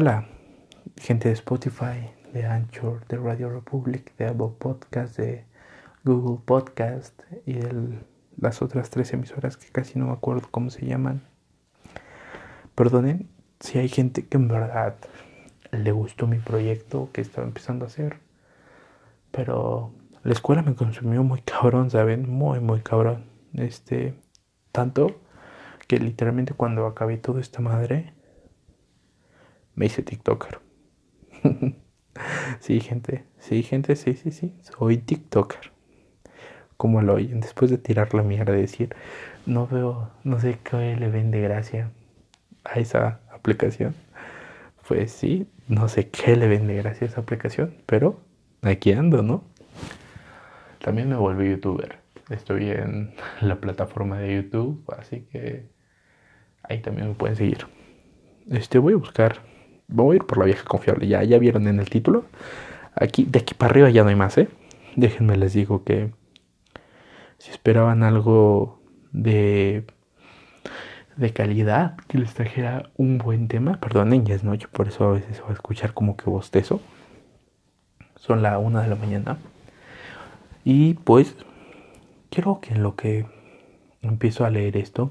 Hola, gente de Spotify, de Anchor, de Radio Republic, de Apple Podcast, de Google Podcast y de las otras tres emisoras que casi no me acuerdo cómo se llaman. Perdonen si hay gente que en verdad le gustó mi proyecto que estaba empezando a hacer, pero la escuela me consumió muy cabrón, ¿saben? Muy, muy cabrón. Este, tanto que literalmente cuando acabé toda esta madre, me hice TikToker. sí, gente, sí, gente, sí, sí, sí, soy TikToker. Como lo oyen, después de tirar la mierda, de decir, no veo, no sé qué le ven de gracia a esa aplicación. Pues sí, no sé qué le ven de gracia a esa aplicación, pero aquí ando, ¿no? También me volví youtuber. Estoy en la plataforma de YouTube, así que ahí también me pueden seguir. Este voy a buscar, voy a ir por la vieja confiable. Ya, ya vieron en el título. Aquí, de aquí para arriba ya no hay más, ¿eh? Déjenme les digo que si esperaban algo de de calidad que les trajera un buen tema, perdonen, ya es noche, por eso a veces se va a escuchar como que bostezo. Son la una de la mañana. Y pues quiero que en lo que empiezo a leer esto,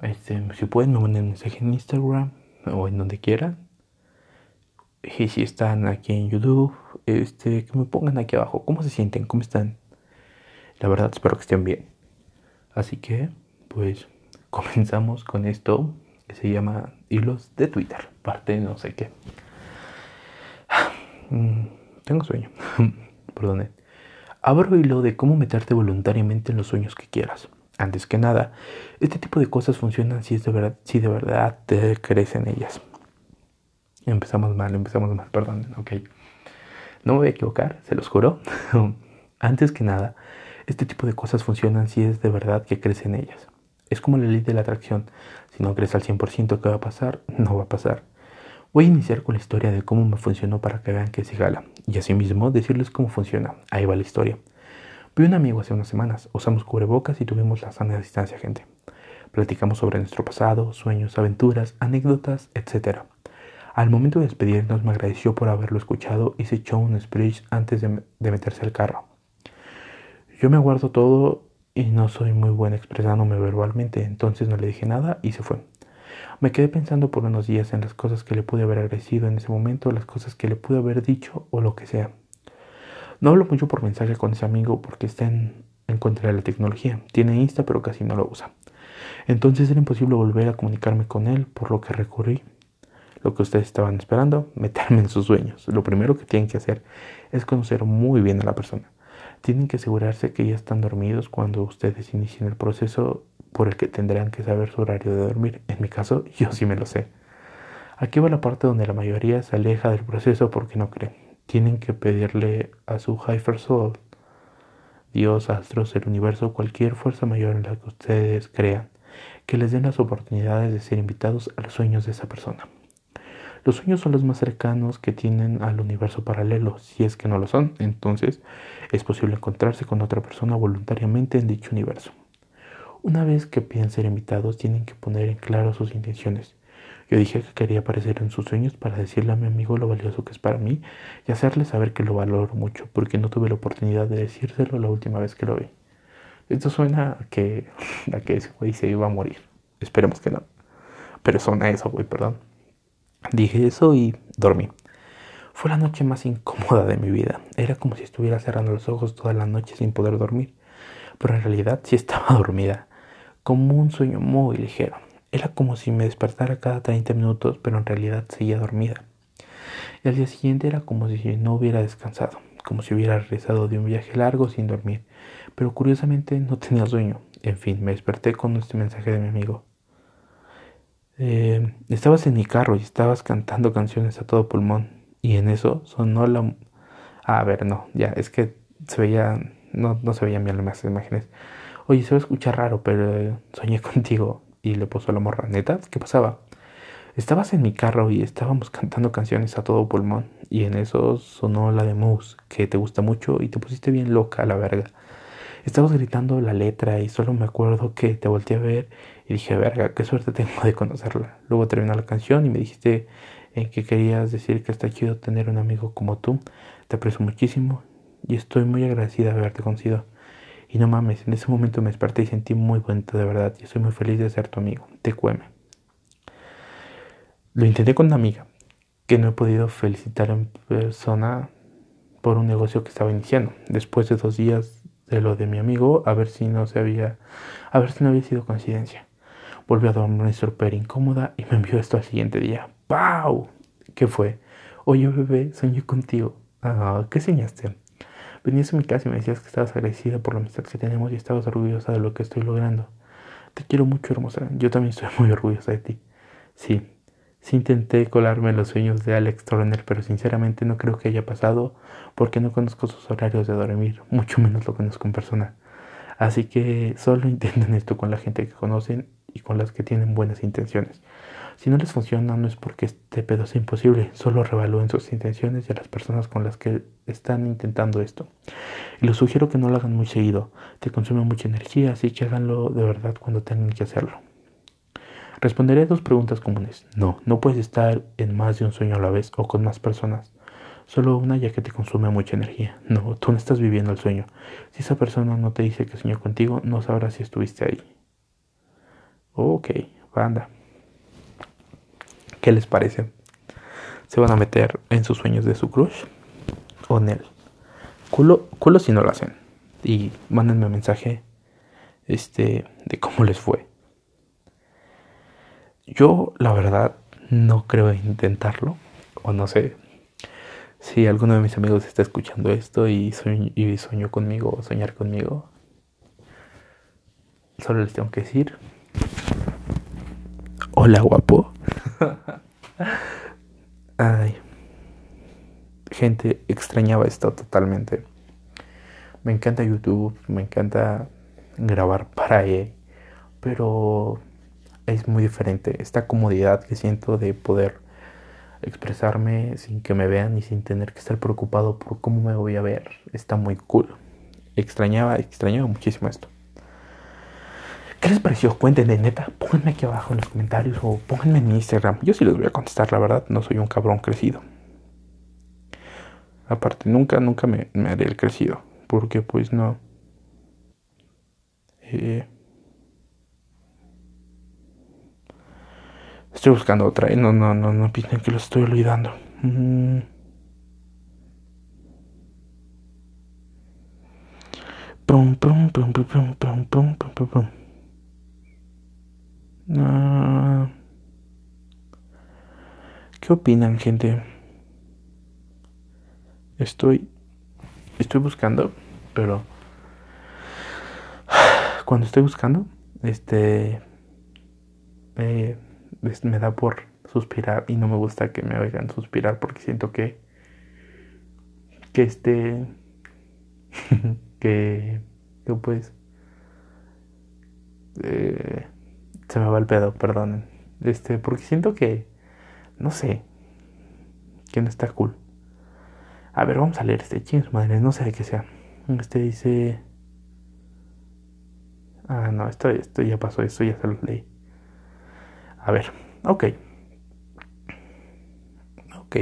este, si pueden me manden mensaje en Instagram o en donde quieran. Y si están aquí en YouTube, este, que me pongan aquí abajo cómo se sienten, cómo están. La verdad espero que estén bien. Así que, pues, comenzamos con esto que se llama hilos de Twitter, parte no sé qué. Mm, tengo sueño, perdone. Abro hilo de cómo meterte voluntariamente en los sueños que quieras. Antes que nada, este tipo de cosas funcionan si, es de verdad, si de verdad te crees en ellas. Empezamos mal, empezamos mal, perdón, ok. No me voy a equivocar, se los juro. Antes que nada, este tipo de cosas funcionan si es de verdad que crees en ellas. Es como la ley de la atracción. Si no crees al 100% que va a pasar, no va a pasar. Voy a iniciar con la historia de cómo me funcionó para que vean que se jala. Y asimismo decirles cómo funciona. Ahí va la historia. Vi un amigo hace unas semanas. Usamos cubrebocas y tuvimos la sana distancia, gente. Platicamos sobre nuestro pasado, sueños, aventuras, anécdotas, etc. Al momento de despedirnos me agradeció por haberlo escuchado y se echó un speech antes de, meterse al carro. Yo me aguardo todo y no soy muy buena expresándome verbalmente, entonces no le dije nada y se fue. Me quedé pensando por unos días en las cosas que le pude haber agradecido en ese momento, las cosas que le pude haber dicho o lo que sea. No hablo mucho por mensaje con ese amigo porque está en, contra de la tecnología. Tiene Insta pero casi no lo usa. Entonces era imposible volver a comunicarme con él, por lo que recurrí. Lo que ustedes estaban esperando, meterme en sus sueños. Lo primero que tienen que hacer es conocer muy bien a la persona. Tienen que asegurarse que ya están dormidos cuando ustedes inicien el proceso por el que tendrán que saber su horario de dormir. En mi caso, yo sí me lo sé. Aquí va la parte donde la mayoría se aleja del proceso porque no creen. Tienen que pedirle a su Higher Soul, Dios, astros, el universo, cualquier fuerza mayor en la que ustedes crean, que les den las oportunidades de ser invitados a los sueños de esa persona. Los sueños son los más cercanos que tienen al universo paralelo. Si es que no lo son, entonces es posible encontrarse con otra persona voluntariamente en dicho universo. Una vez que piden ser invitados, tienen que poner en claro sus intenciones. Yo dije que quería aparecer en sus sueños para decirle a mi amigo lo valioso que es para mí y hacerle saber que lo valoro mucho, porque no tuve la oportunidad de decírselo la última vez que lo vi. Esto suena a que, a que ese güey se iba a morir. Esperemos que no. Pero suena eso, güey, perdón. Dije eso y dormí. Fue la noche más incómoda de mi vida. Era como si estuviera cerrando los ojos toda la noche sin poder dormir. Pero en realidad sí estaba dormida como un sueño muy ligero. Era como si me despertara cada 30 minutos, pero en realidad seguía dormida. Y al día siguiente era como si no hubiera descansado, como si hubiera regresado de un viaje largo sin dormir. Pero curiosamente no tenía sueño. En fin, me desperté con este mensaje de mi amigo. Eh, estabas en mi carro y estabas cantando canciones a todo pulmón. Y en eso sonó la... Ah, a ver, no, ya, es que se veía... No, no se veían bien las imágenes. Oye, se va a escuchar raro, pero eh, soñé contigo. Y le puso la morra, ¿neta? ¿Qué pasaba? Estabas en mi carro y estábamos cantando canciones a todo pulmón. Y en eso sonó la de Moose, que te gusta mucho y te pusiste bien loca a la verga. Estabas gritando la letra y solo me acuerdo que te volteé a ver y dije, verga, qué suerte tengo de conocerla. Luego terminó la canción y me dijiste en que querías decir que está chido tener un amigo como tú. Te aprecio muchísimo y estoy muy agradecida de haberte conocido. Y no mames, en ese momento me desperté y sentí muy bonito de verdad y estoy muy feliz de ser tu amigo. Te cueme. Lo intenté con una amiga que no he podido felicitar en persona por un negocio que estaba iniciando. Después de dos días de lo de mi amigo, a ver si no se había, a ver si no había sido coincidencia. Volvió a dormir súper incómoda y me envió esto al siguiente día. ¡Pau! ¿Qué fue? Oye, bebé, soñé contigo. Ah, ¿Qué soñaste? Venías a mi casa y me decías que estabas agradecida por la amistad que tenemos y estabas orgullosa de lo que estoy logrando. Te quiero mucho, hermosa. Yo también estoy muy orgullosa de ti. Sí, sí intenté colarme los sueños de Alex Turner, pero sinceramente no creo que haya pasado porque no conozco sus horarios de dormir, mucho menos lo conozco en persona. Así que solo intenten esto con la gente que conocen y con las que tienen buenas intenciones. Si no les funciona, no es porque este pedo sea imposible, solo revalúen sus intenciones y a las personas con las que están intentando esto. Y les sugiero que no lo hagan muy seguido, te consume mucha energía, así que háganlo de verdad cuando tengan que hacerlo. Responderé dos preguntas comunes. No, no puedes estar en más de un sueño a la vez o con más personas. Solo una ya que te consume mucha energía. No, tú no estás viviendo el sueño. Si esa persona no te dice que soñó contigo, no sabrás si estuviste ahí. Ok, banda. ¿Qué les parece? ¿Se van a meter en sus sueños de su crush? ¿O en él? Culo, culo si no lo hacen. Y mándenme un mensaje este, de cómo les fue. Yo, la verdad, no creo intentarlo. O no sé. Si alguno de mis amigos está escuchando esto y, sueño, y soñó conmigo o soñar conmigo, solo les tengo que decir. Hola, guapo. Ay. Gente, extrañaba esto totalmente. Me encanta YouTube, me encanta grabar para él, pero es muy diferente. Esta comodidad que siento de poder expresarme sin que me vean y sin tener que estar preocupado por cómo me voy a ver está muy cool. Extrañaba, extrañaba muchísimo esto. ¿Qué les pareció? Cuéntenme, neta. Pónganme aquí abajo en los comentarios o pónganme en mi Instagram. Yo sí les voy a contestar, la verdad. No soy un cabrón crecido. Aparte, nunca, nunca me, haré el crecido. Porque pues no. Eh, estoy buscando otra. ¿eh? No, no, no, no piensen que lo estoy olvidando. Mm. Pum, pum, pum, pum, pum, pum, pum, pum, pum. Ah. ¿Qué opinan, gente? Estoy. Estoy buscando, pero. Cuando estoy buscando, este. me da por suspirar y no me gusta que me oigan suspirar porque siento que. Que este. que. Que pues. Eh, se me va el pedo, perdonen. Este, porque siento que, no sé, que no está cool. A ver, vamos a leer este ching, madre, no sé de qué sea. Este dice... Ah, no, esto, esto ya pasó, esto ya se lo leí. A ver, ok. Ok.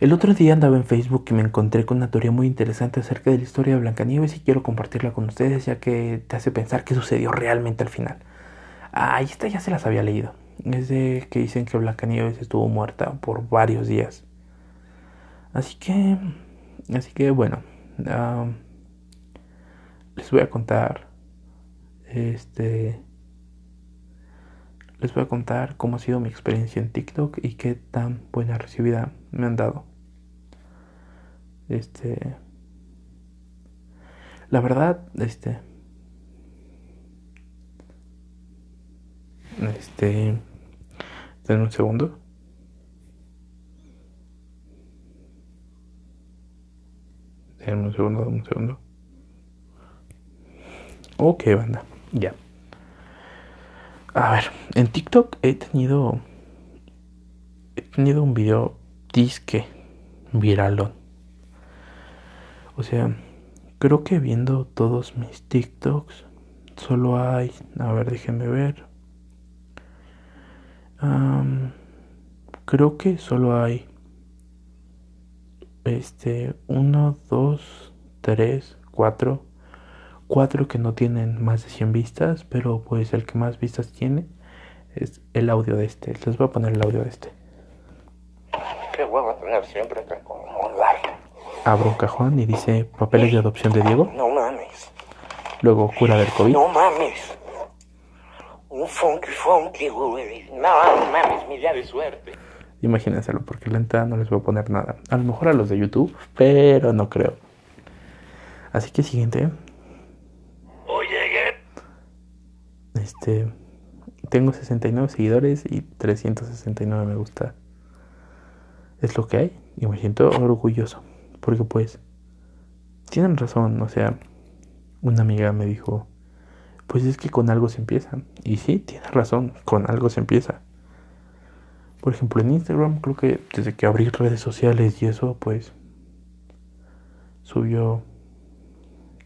El otro día andaba en Facebook y me encontré con una teoría muy interesante acerca de la historia de Blancanieves y quiero compartirla con ustedes ya que te hace pensar qué sucedió realmente al final. Ah, esta ya se las había leído. Es de que dicen que Blancanieves estuvo muerta por varios días. Así que, así que bueno, les voy a contar, este, les voy a contar cómo ha sido mi experiencia en TikTok y qué tan buena recibida me han dado. Este, la verdad, este, este, denme un segundo. Denme un segundo, denme un segundo. Ok, banda, ya. A ver, en TikTok he tenido. He tenido un video disque viralón. O sea, creo que viendo todos mis TikToks, solo hay, a ver, déjenme ver. Creo que solo hay este, uno, dos, tres, cuatro, cuatro que no tienen más de 100 vistas, pero pues el que más vistas tiene es el audio de este. Les voy a poner el audio de este. Qué huevo tener siempre que con un like. Abro un cajón y dice papeles de adopción de Diego. No mames. Luego cura del COVID. No mames. Un funky funky, güey. No mames, mi día de suerte. Imagínenselo, porque la entrada no les voy a poner nada. A lo mejor a los de YouTube, pero no creo. Así que siguiente. Oye, Este. Tengo 69 seguidores y 369 me gusta. Es lo que hay y me siento orgulloso. Porque pues. Tienen razón, o sea. Una amiga me dijo. Pues es que con algo se empieza. Y sí, tiene razón, con algo se empieza. Por ejemplo, en Instagram creo que desde que abrí redes sociales y eso, pues subió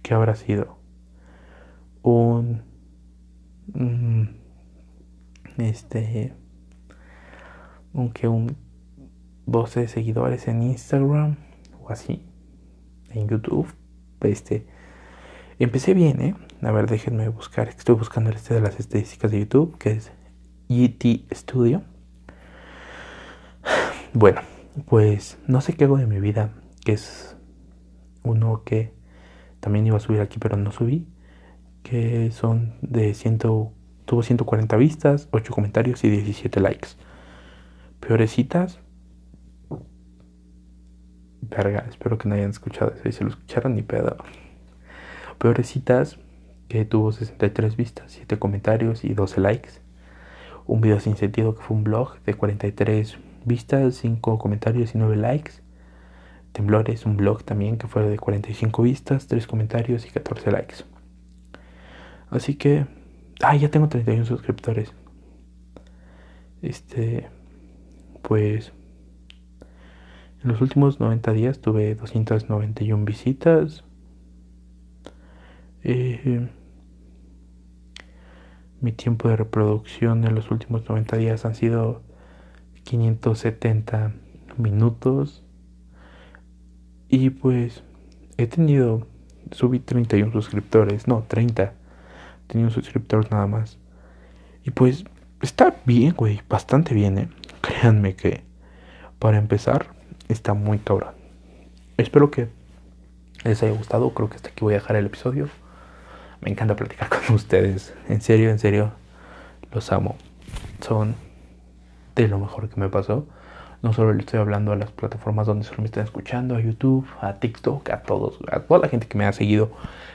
que habrá sido un, este un que un 12 de seguidores en Instagram o así en YouTube este empecé bien eh a ver déjenme buscar estoy buscando este de las estadísticas de YouTube que es ET Studio bueno, pues no sé qué hago de mi vida, que es uno que también iba a subir aquí, pero no subí, que son de 100, tuvo 140 vistas, 8 comentarios y 17 likes. Peorecitas. Verga, espero que no hayan escuchado eso. Y se lo escucharon ni pedo. Peorecitas, que tuvo 63 vistas, 7 comentarios y 12 likes. Un video sin sentido que fue un blog de 43 vistas, 5 comentarios y 9 likes. Temblores, un blog también que fue de 45 vistas, 3 comentarios y 14 likes. Así que, ah, ya tengo 31 suscriptores. Este, pues, en los últimos 90 días tuve 291 visitas. Eh, mi tiempo de reproducción en los últimos 90 días han sido 570 minutos. Y pues he tenido, subí 31 suscriptores, no, 30. Tenía un suscriptor nada más. Y pues está bien, güey, bastante bien, ¿eh? Créanme que para empezar está muy cabrón. Espero que les haya gustado. Creo que hasta aquí voy a dejar el episodio. Me encanta platicar con ustedes. En serio, en serio, los amo. Son de lo mejor que me pasó. No solo le estoy hablando a las plataformas donde solo me están escuchando, a YouTube, a TikTok, a todos, a toda la gente que me ha seguido,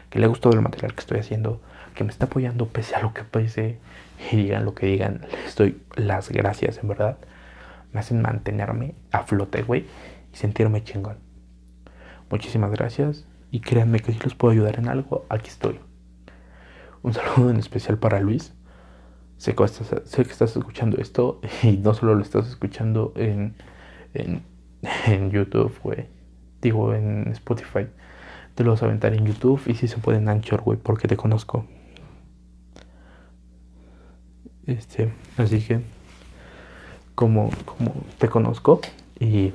que le ha gustado el material que estoy haciendo, que me está apoyando pese a lo que pese y digan lo que digan. Les doy las gracias, en verdad. Me hacen mantenerme a flote, güey, y sentirme chingón. Muchísimas gracias y créanme que si los puedo ayudar en algo, aquí estoy. Un saludo en especial para Luis sé que, estás, escuchando esto y no solo lo estás escuchando en, en, YouTube, güey. Digo, en Spotify. Te lo vas a aventar en YouTube y si se puede en Anchor, güey, porque te conozco. Este, así que, como, como te conozco y,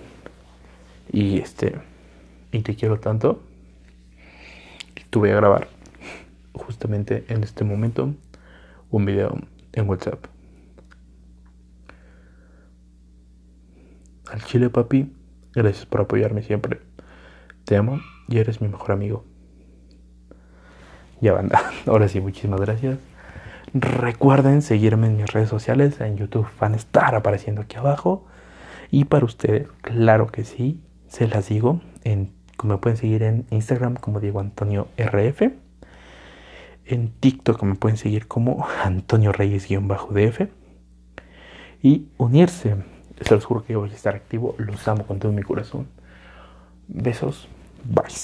y este, y te quiero tanto, te voy a grabar justamente en este momento un video en WhatsApp. Al chile, papi, gracias por apoyarme siempre. Te amo y eres mi mejor amigo. Ya banda, ahora sí, muchísimas gracias. Recuerden seguirme en mis redes sociales, en YouTube van a estar apareciendo aquí abajo. Y para ustedes, claro que sí, se las digo. En, me pueden seguir en Instagram como Diego Antonio RF. En TikTok me pueden seguir como Antonio Reyes-DF. Y unirse. Se los juro que yo voy a estar activo. Los amo con todo mi corazón. Besos. Bye.